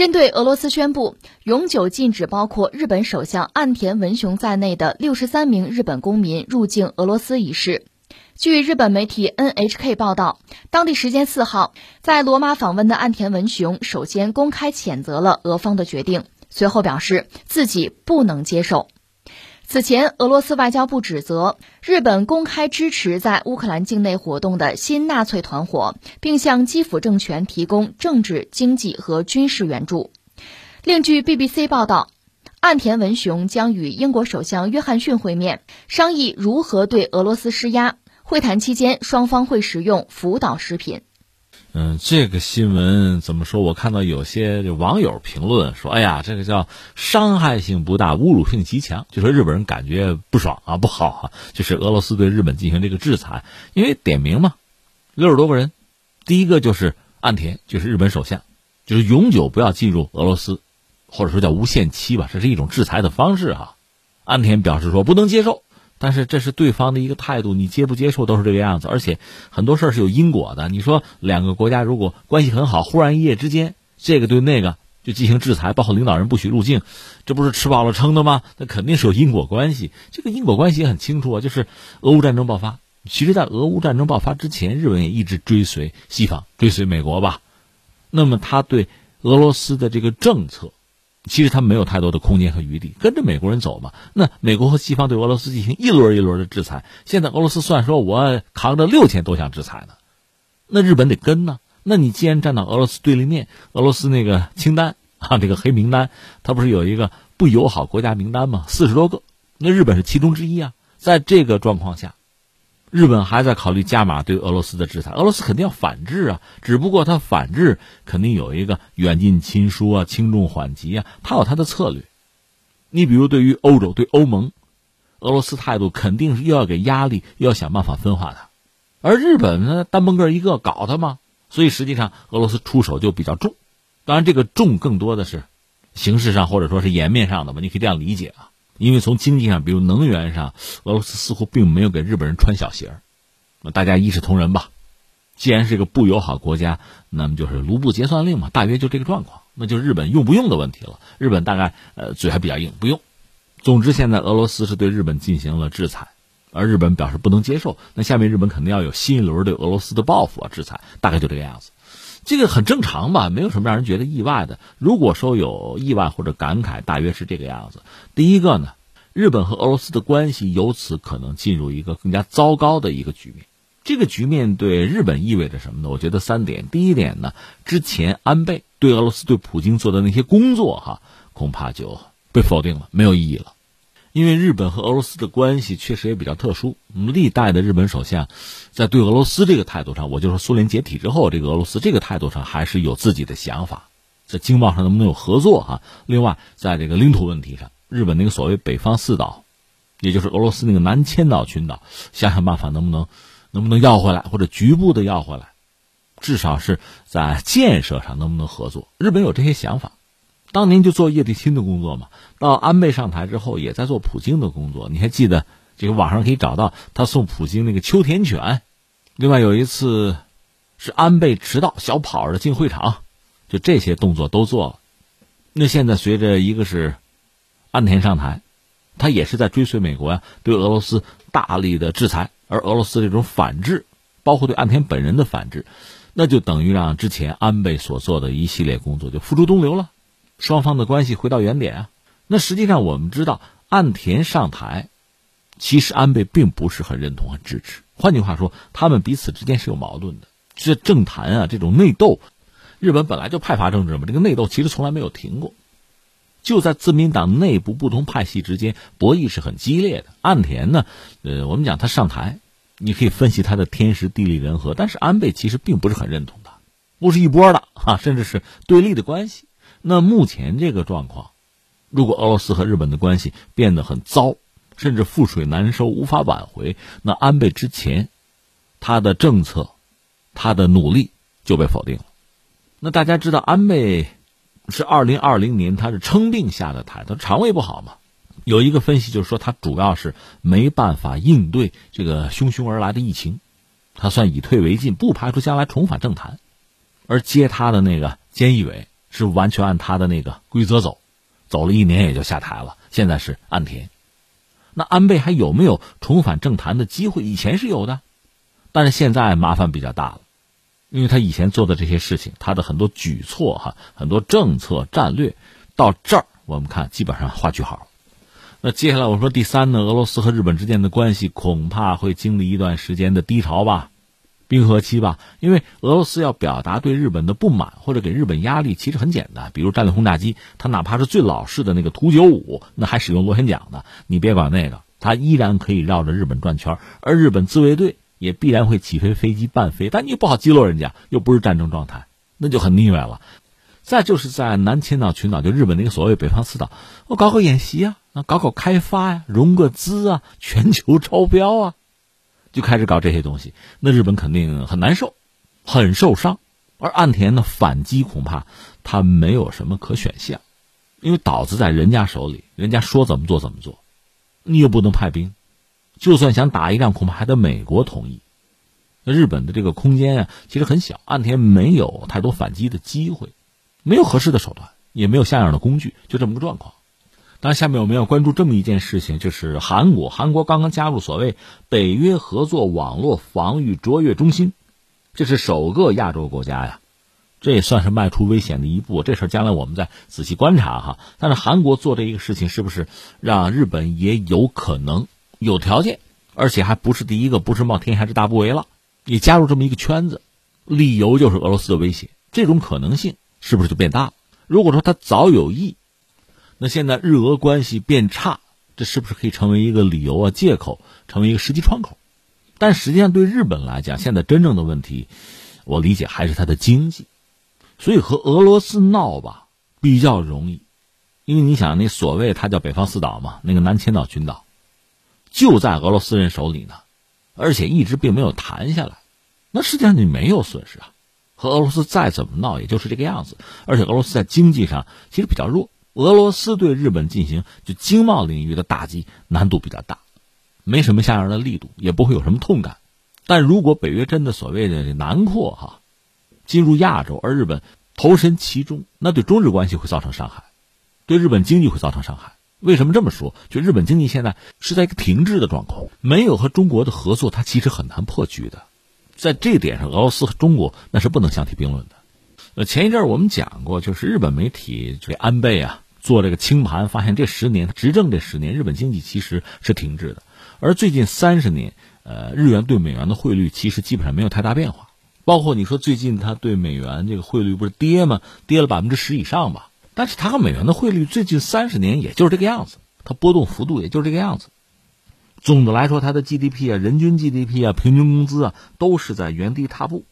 针对俄罗斯宣布永久禁止包括日本首相岸田文雄在内的六十三名日本公民入境俄罗斯一事，据日本媒体 NHK 报道，当地时间四号，在罗马访问的岸田文雄首先公开谴责了俄方的决定，随后表示自己不能接受。此前，俄罗斯外交部指责日本公开支持在乌克兰境内活动的新纳粹团伙，并向基辅政权提供政治、经济和军事援助。另据 BBC 报道，岸田文雄将与英国首相约翰逊会面，商议如何对俄罗斯施压。会谈期间，双方会使用福岛食品。嗯，这个新闻怎么说？我看到有些网友评论说：“哎呀，这个叫伤害性不大，侮辱性极强。”就说日本人感觉不爽啊，不好啊。就是俄罗斯对日本进行这个制裁，因为点名嘛，六十多个人，第一个就是岸田，就是日本首相，就是永久不要进入俄罗斯，或者说叫无限期吧，这是一种制裁的方式哈。岸田表示说不能接受。但是这是对方的一个态度，你接不接受都是这个样子。而且很多事儿是有因果的。你说两个国家如果关系很好，忽然一夜之间这个对那个就进行制裁，包括领导人不许入境，这不是吃饱了撑的吗？那肯定是有因果关系。这个因果关系也很清楚啊，就是俄乌战争爆发。其实，在俄乌战争爆发之前，日本也一直追随西方，追随美国吧。那么他对俄罗斯的这个政策。其实他没有太多的空间和余地，跟着美国人走嘛。那美国和西方对俄罗斯进行一轮一轮的制裁，现在俄罗斯算说我扛着六千多项制裁呢，那日本得跟呢。那你既然站到俄罗斯对立面，俄罗斯那个清单啊，这个黑名单，它不是有一个不友好国家名单吗？四十多个，那日本是其中之一啊。在这个状况下。日本还在考虑加码对俄罗斯的制裁，俄罗斯肯定要反制啊，只不过它反制肯定有一个远近亲疏啊，轻重缓急啊，它有它的策略。你比如对于欧洲、对欧盟，俄罗斯态度肯定是又要给压力，又要想办法分化它，而日本呢，单蹦个一个搞它嘛，所以实际上俄罗斯出手就比较重，当然这个重更多的是形式上或者说是颜面上的吧，你可以这样理解啊。因为从经济上，比如能源上，俄罗斯似乎并没有给日本人穿小鞋儿，那大家一视同仁吧。既然是个不友好国家，那么就是卢布结算令嘛，大约就这个状况。那就日本用不用的问题了。日本大概呃嘴还比较硬，不用。总之，现在俄罗斯是对日本进行了制裁，而日本表示不能接受。那下面日本肯定要有新一轮对俄罗斯的报复啊，制裁，大概就这个样子。这个很正常吧，没有什么让人觉得意外的。如果说有意外或者感慨，大约是这个样子。第一个呢，日本和俄罗斯的关系由此可能进入一个更加糟糕的一个局面。这个局面对日本意味着什么呢？我觉得三点。第一点呢，之前安倍对俄罗斯、对普京做的那些工作，哈，恐怕就被否定了，没有意义了。因为日本和俄罗斯的关系确实也比较特殊。历代的日本首相，在对俄罗斯这个态度上，我就说苏联解体之后，这个俄罗斯这个态度上还是有自己的想法。在经贸上能不能有合作？哈，另外，在这个领土问题上，日本那个所谓北方四岛，也就是俄罗斯那个南千岛群岛，想想办法能不能能不能要回来，或者局部的要回来，至少是在建设上能不能合作？日本有这些想法。当年就做叶利钦的工作嘛，到安倍上台之后也在做普京的工作。你还记得这个网上可以找到他送普京那个秋田犬，另外有一次是安倍迟到小跑着进会场，就这些动作都做了。那现在随着一个是安田上台，他也是在追随美国呀，对俄罗斯大力的制裁，而俄罗斯这种反制，包括对安田本人的反制，那就等于让之前安倍所做的一系列工作就付诸东流了。双方的关系回到原点啊，那实际上我们知道，岸田上台，其实安倍并不是很认同、很支持。换句话说，他们彼此之间是有矛盾的。这政坛啊，这种内斗，日本本来就派阀政治嘛，这个内斗其实从来没有停过。就在自民党内部不同派系之间博弈是很激烈的。岸田呢，呃，我们讲他上台，你可以分析他的天时地利人和，但是安倍其实并不是很认同他，不是一波的啊，甚至是对立的关系。那目前这个状况，如果俄罗斯和日本的关系变得很糟，甚至覆水难收、无法挽回，那安倍之前他的政策、他的努力就被否定了。那大家知道，安倍是二零二零年他是称病下的台，他肠胃不好嘛。有一个分析就是说，他主要是没办法应对这个汹汹而来的疫情，他算以退为进，不排除将来重返政坛。而接他的那个菅义伟。是完全按他的那个规则走，走了一年也就下台了。现在是岸田，那安倍还有没有重返政坛的机会？以前是有的，但是现在麻烦比较大了，因为他以前做的这些事情，他的很多举措哈，很多政策战略，到这儿我们看基本上画句号。那接下来我说第三呢，俄罗斯和日本之间的关系恐怕会经历一段时间的低潮吧，冰河期吧。因为俄罗斯要表达对日本的不满或者给日本压力，其实很简单，比如战略轰炸机，它哪怕是最老式的那个图九五，那还使用螺旋桨呢，你别管那个，它依然可以绕着日本转圈，而日本自卫队也必然会起飞飞机伴飞，但你不好击落人家，又不是战争状态，那就很腻歪了。再就是在南千岛群岛，就日本那个所谓北方四岛，我搞搞演习啊。搞搞开发呀，融个资啊，全球招标啊，就开始搞这些东西。那日本肯定很难受，很受伤。而岸田的反击恐怕他没有什么可选项，因为岛子在人家手里，人家说怎么做怎么做，你又不能派兵，就算想打一仗，恐怕还得美国同意。那日本的这个空间啊，其实很小，岸田没有太多反击的机会，没有合适的手段，也没有像样的工具，就这么个状况。那，下面我们要关注这么一件事情，就是韩国。韩国刚刚加入所谓北约合作网络防御卓越中心，这是首个亚洲国家呀，这也算是迈出危险的一步。这事将来我们再仔细观察哈。但是韩国做这一个事情，是不是让日本也有可能有条件，而且还不是第一个，不是冒天下之大不韪了，也加入这么一个圈子？理由就是俄罗斯的威胁，这种可能性是不是就变大了？如果说他早有意。那现在日俄关系变差，这是不是可以成为一个理由啊、借口，成为一个时机窗口？但实际上，对日本来讲，现在真正的问题，我理解还是它的经济。所以和俄罗斯闹吧比较容易，因为你想，那所谓它叫北方四岛嘛，那个南千岛群岛就在俄罗斯人手里呢，而且一直并没有谈下来。那实际上你没有损失啊，和俄罗斯再怎么闹，也就是这个样子。而且俄罗斯在经济上其实比较弱。俄罗斯对日本进行就经贸领域的打击难度比较大，没什么像样的力度，也不会有什么痛感。但如果北约真的所谓的南扩哈，进入亚洲，而日本投身其中，那对中日关系会造成伤害，对日本经济会造成伤害。为什么这么说？就日本经济现在是在一个停滞的状况，没有和中国的合作，它其实很难破局的。在这点上，俄罗斯和中国那是不能相提并论的。呃，前一阵我们讲过，就是日本媒体这安倍啊做这个清盘，发现这十年执政这十年，日本经济其实是停滞的。而最近三十年，呃，日元对美元的汇率其实基本上没有太大变化。包括你说最近它对美元这个汇率不是跌吗？跌了百分之十以上吧。但是它和美元的汇率最近三十年也就是这个样子，它波动幅度也就是这个样子。总的来说，它的 GDP 啊、人均 GDP 啊、平均工资啊，都是在原地踏步。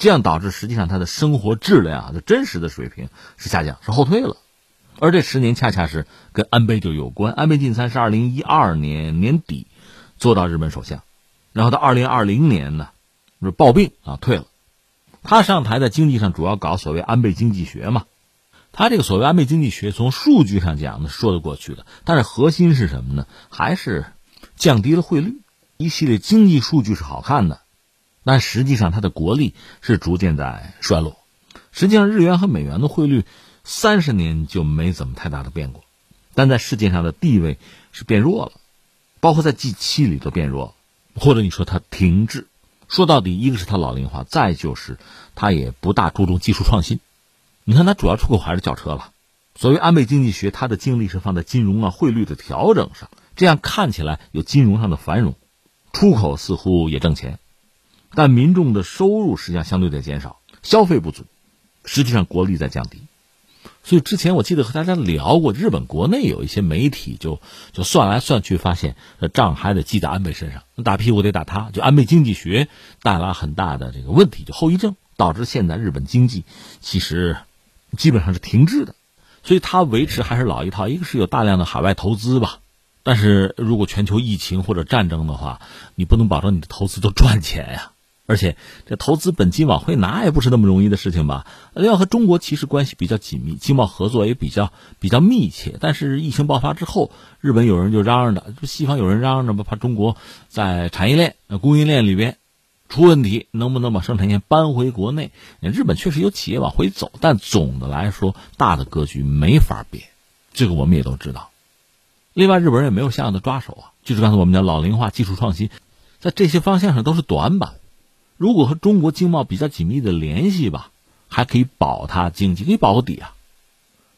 这样导致实际上他的生活质量啊，就真实的水平是下降，是后退了。而这十年恰恰是跟安倍就有关。安倍晋三是二零一二年年底做到日本首相，然后到二零二零年呢，是暴病啊退了。他上台在经济上主要搞所谓安倍经济学嘛。他这个所谓安倍经济学，从数据上讲呢说得过去的，但是核心是什么呢？还是降低了汇率，一系列经济数据是好看的。但实际上，它的国力是逐渐在衰落。实际上，日元和美元的汇率三十年就没怎么太大的变过，但在世界上的地位是变弱了，包括在 G 七里都变弱，或者你说它停滞。说到底，一个是它老龄化，再就是它也不大注重技术创新。你看，它主要出口还是轿车了。所谓安倍经济学，它的精力是放在金融啊、汇率的调整上，这样看起来有金融上的繁荣，出口似乎也挣钱。但民众的收入实际上相对在减少，消费不足，实际上国力在降低。所以之前我记得和大家聊过，日本国内有一些媒体就就算来算去，发现账还得记在安倍身上，打屁股得打他。就安倍经济学带来很大的这个问题，就后遗症，导致现在日本经济其实基本上是停滞的。所以它维持还是老一套，一个是有大量的海外投资吧，但是如果全球疫情或者战争的话，你不能保证你的投资都赚钱呀。而且，这投资本金往回拿也不是那么容易的事情吧？要和中国其实关系比较紧密，经贸合作也比较比较密切。但是疫情爆发之后，日本有人就嚷嚷着，西方有人嚷嚷着吧，怕中国在产业链、供应链里边出问题，能不能把生产线搬回国内？日本确实有企业往回走，但总的来说，大的格局没法变，这个我们也都知道。另外，日本人也没有像样的抓手啊，就是刚才我们讲老龄化、技术创新，在这些方向上都是短板。如果和中国经贸比较紧密的联系吧，还可以保它经济，可以保个底啊。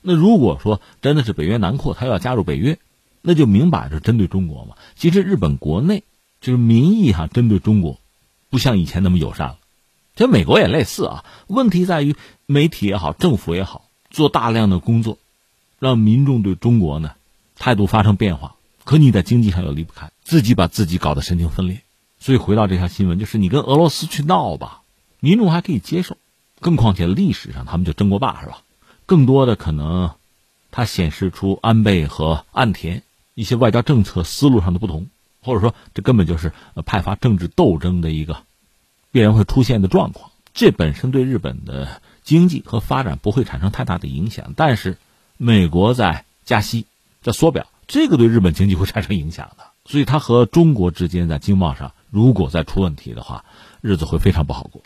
那如果说真的是北约南扩，他要加入北约，那就明摆着针对中国嘛。其实日本国内就是民意哈，针对中国。不像以前那么友善了，其实美国也类似啊。问题在于媒体也好，政府也好，做大量的工作，让民众对中国呢态度发生变化。可你在经济上又离不开，自己把自己搞得神经分裂。所以回到这条新闻，就是你跟俄罗斯去闹吧，民众还可以接受。更况且历史上他们就争过霸，是吧？更多的可能，它显示出安倍和岸田一些外交政策思路上的不同。或者说，这根本就是派发政治斗争的一个必然会出现的状况。这本身对日本的经济和发展不会产生太大的影响，但是美国在加息、在缩表，这个对日本经济会产生影响的。所以，它和中国之间在经贸上如果再出问题的话，日子会非常不好过。